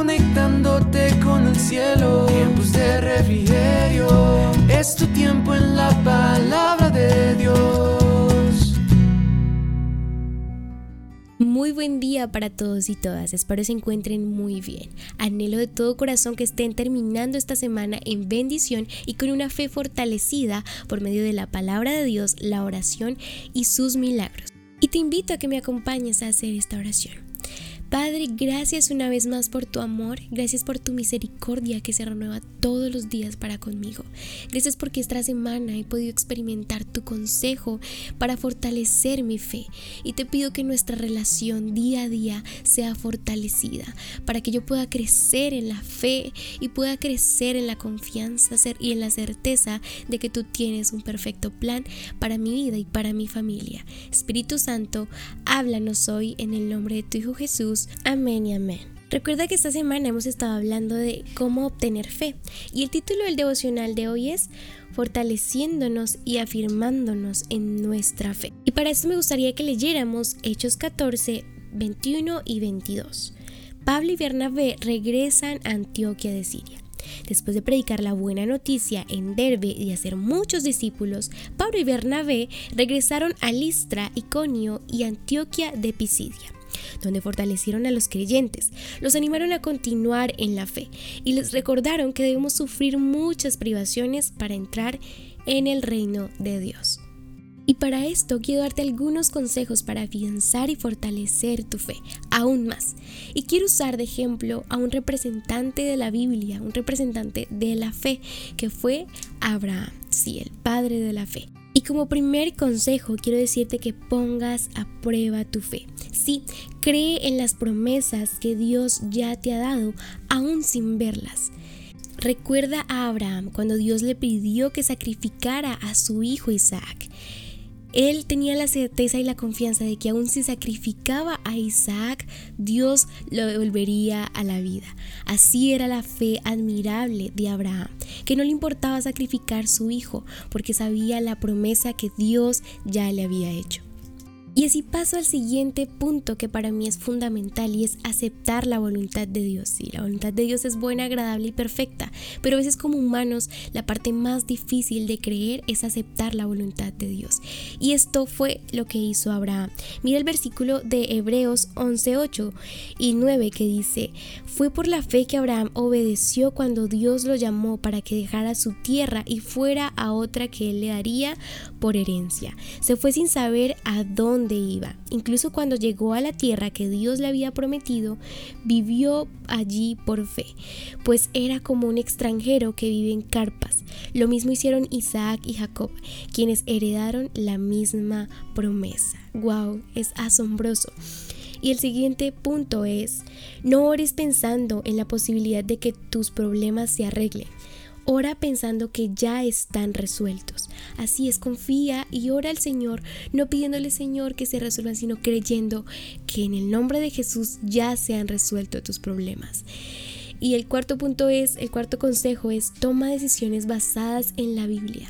conectándote con el cielo. Tiempos de refrigerio, es tu tiempo en la palabra de Dios. Muy buen día para todos y todas, espero se encuentren muy bien. Anhelo de todo corazón que estén terminando esta semana en bendición y con una fe fortalecida por medio de la palabra de Dios, la oración y sus milagros. Y te invito a que me acompañes a hacer esta oración. Padre, gracias una vez más por tu amor, gracias por tu misericordia que se renueva todos los días para conmigo. Gracias porque esta semana he podido experimentar tu consejo para fortalecer mi fe y te pido que nuestra relación día a día sea fortalecida para que yo pueda crecer en la fe y pueda crecer en la confianza y en la certeza de que tú tienes un perfecto plan para mi vida y para mi familia. Espíritu Santo, háblanos hoy en el nombre de tu Hijo Jesús Amén y amén. Recuerda que esta semana hemos estado hablando de cómo obtener fe y el título del devocional de hoy es fortaleciéndonos y afirmándonos en nuestra fe. Y para esto me gustaría que leyéramos Hechos 14, 21 y 22. Pablo y Bernabé regresan a Antioquia de Siria. Después de predicar la buena noticia en Derbe y hacer muchos discípulos, Pablo y Bernabé regresaron a Listra, Iconio y Antioquia de Pisidia donde fortalecieron a los creyentes, los animaron a continuar en la fe y les recordaron que debemos sufrir muchas privaciones para entrar en el reino de Dios. Y para esto quiero darte algunos consejos para afianzar y fortalecer tu fe aún más. Y quiero usar de ejemplo a un representante de la Biblia, un representante de la fe, que fue Abraham, sí, el padre de la fe. Y como primer consejo quiero decirte que pongas a prueba tu fe. Sí, cree en las promesas que Dios ya te ha dado, aún sin verlas. Recuerda a Abraham cuando Dios le pidió que sacrificara a su hijo Isaac. Él tenía la certeza y la confianza de que aun si sacrificaba a Isaac, Dios lo devolvería a la vida. Así era la fe admirable de Abraham, que no le importaba sacrificar su hijo, porque sabía la promesa que Dios ya le había hecho. Y así paso al siguiente punto que para mí es fundamental y es aceptar la voluntad de Dios. Sí, la voluntad de Dios es buena, agradable y perfecta, pero a veces como humanos la parte más difícil de creer es aceptar la voluntad de Dios. Y esto fue lo que hizo Abraham. Mira el versículo de Hebreos 11:8 y 9 que dice, fue por la fe que Abraham obedeció cuando Dios lo llamó para que dejara su tierra y fuera a otra que él le daría por herencia. Se fue sin saber a dónde iba. Incluso cuando llegó a la tierra que Dios le había prometido, vivió allí por fe, pues era como un extranjero que vive en carpas. Lo mismo hicieron Isaac y Jacob, quienes heredaron la misma promesa. ¡Wow! Es asombroso. Y el siguiente punto es, no ores pensando en la posibilidad de que tus problemas se arreglen. Ora pensando que ya están resueltos. Así es, confía y ora al Señor, no pidiéndole Señor que se resuelvan, sino creyendo que en el nombre de Jesús ya se han resuelto tus problemas. Y el cuarto punto es, el cuarto consejo es, toma decisiones basadas en la Biblia.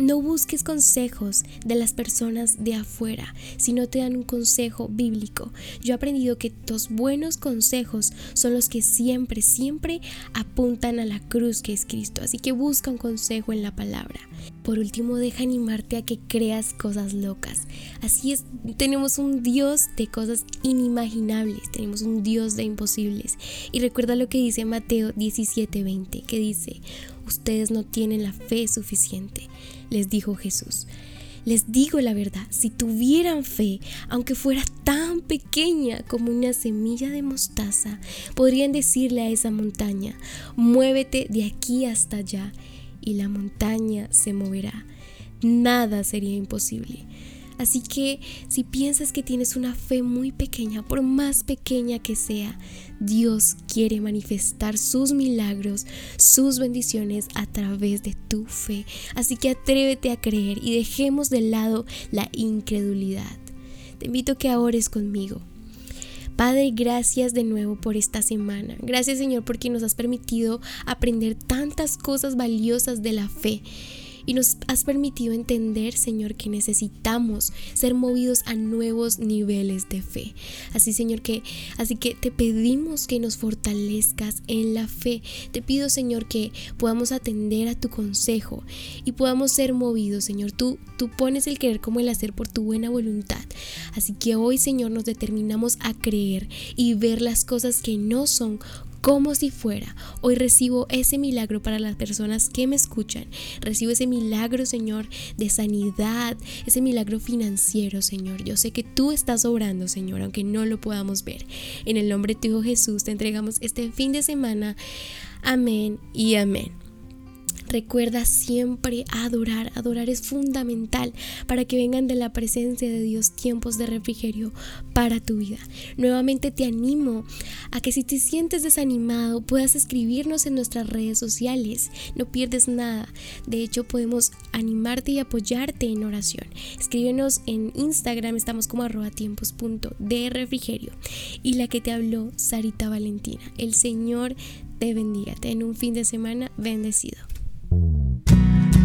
No busques consejos de las personas de afuera si no te dan un consejo bíblico. Yo he aprendido que los buenos consejos son los que siempre, siempre apuntan a la cruz que es Cristo. Así que busca un consejo en la palabra. Por último, deja animarte a que creas cosas locas. Así es, tenemos un Dios de cosas inimaginables, tenemos un Dios de imposibles. Y recuerda lo que dice Mateo 17:20, que dice, ustedes no tienen la fe suficiente, les dijo Jesús. Les digo la verdad, si tuvieran fe, aunque fuera tan pequeña como una semilla de mostaza, podrían decirle a esa montaña, muévete de aquí hasta allá, y la montaña se moverá. Nada sería imposible. Así que si piensas que tienes una fe muy pequeña, por más pequeña que sea, Dios quiere manifestar sus milagros, sus bendiciones a través de tu fe. Así que atrévete a creer y dejemos de lado la incredulidad. Te invito a que ores conmigo. Padre, gracias de nuevo por esta semana. Gracias Señor porque nos has permitido aprender tantas cosas valiosas de la fe. Y nos has permitido entender, Señor, que necesitamos ser movidos a nuevos niveles de fe. Así, Señor, que así que te pedimos que nos fortalezcas en la fe. Te pido, Señor, que podamos atender a tu consejo y podamos ser movidos, Señor. Tú tú pones el querer como el hacer por tu buena voluntad. Así que hoy, Señor, nos determinamos a creer y ver las cosas que no son como si fuera. Hoy recibo ese milagro para las personas que me escuchan. Recibo ese milagro, Señor, de sanidad, ese milagro financiero, Señor. Yo sé que tú estás obrando, Señor, aunque no lo podamos ver. En el nombre de tu Hijo Jesús te entregamos este fin de semana. Amén y amén. Recuerda siempre adorar. Adorar es fundamental para que vengan de la presencia de Dios tiempos de refrigerio para tu vida. Nuevamente te animo a que si te sientes desanimado puedas escribirnos en nuestras redes sociales. No pierdes nada. De hecho podemos animarte y apoyarte en oración. Escríbenos en Instagram, estamos como arroba tiempos de refrigerio. Y la que te habló, Sarita Valentina. El Señor te bendiga. Ten un fin de semana bendecido